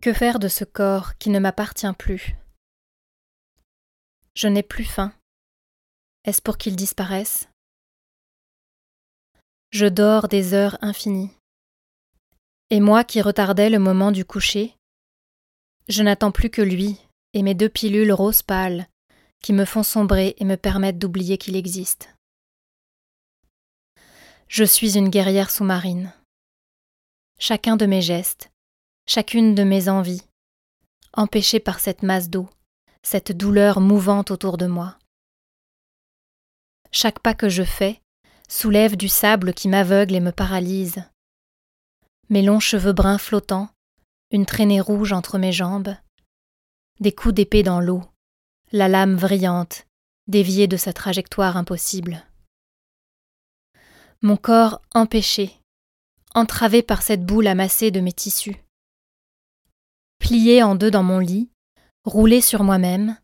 Que faire de ce corps qui ne m'appartient plus? Je n'ai plus faim. Est-ce pour qu'il disparaisse? Je dors des heures infinies. Et moi qui retardais le moment du coucher, je n'attends plus que lui et mes deux pilules rose pâles qui me font sombrer et me permettent d'oublier qu'il existe. Je suis une guerrière sous-marine. Chacun de mes gestes, chacune de mes envies, empêchées par cette masse d'eau, cette douleur mouvante autour de moi. Chaque pas que je fais soulève du sable qui m'aveugle et me paralyse. Mes longs cheveux bruns flottants, une traînée rouge entre mes jambes, des coups d'épée dans l'eau, la lame vrillante, déviée de sa trajectoire impossible mon corps empêché, entravé par cette boule amassée de mes tissus. Plié en deux dans mon lit, roulé sur moi-même,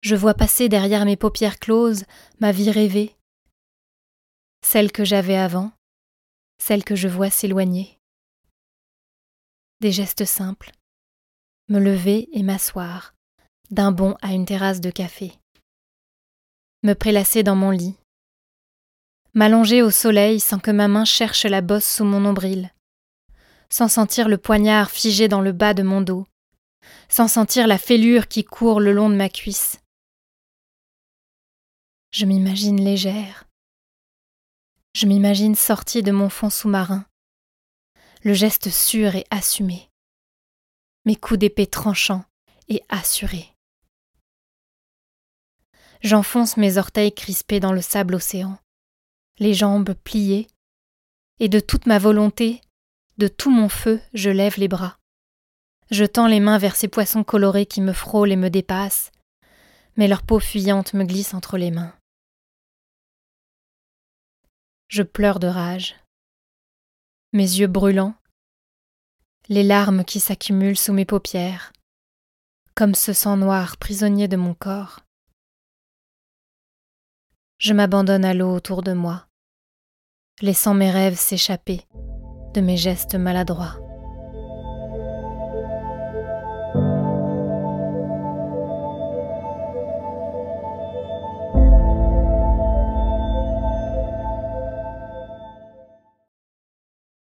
je vois passer derrière mes paupières closes ma vie rêvée, celle que j'avais avant, celle que je vois s'éloigner. Des gestes simples, me lever et m'asseoir, d'un bond à une terrasse de café, me prélasser dans mon lit, m'allonger au soleil sans que ma main cherche la bosse sous mon nombril, sans sentir le poignard figé dans le bas de mon dos, sans sentir la fêlure qui court le long de ma cuisse. Je m'imagine légère. Je m'imagine sortie de mon fond sous-marin, le geste sûr et assumé, mes coups d'épée tranchants et assurés. J'enfonce mes orteils crispés dans le sable océan les jambes pliées, et de toute ma volonté, de tout mon feu, je lève les bras. Je tends les mains vers ces poissons colorés qui me frôlent et me dépassent, mais leur peau fuyante me glisse entre les mains. Je pleure de rage. Mes yeux brûlants, les larmes qui s'accumulent sous mes paupières, comme ce sang noir prisonnier de mon corps. Je m'abandonne à l'eau autour de moi, laissant mes rêves s'échapper de mes gestes maladroits.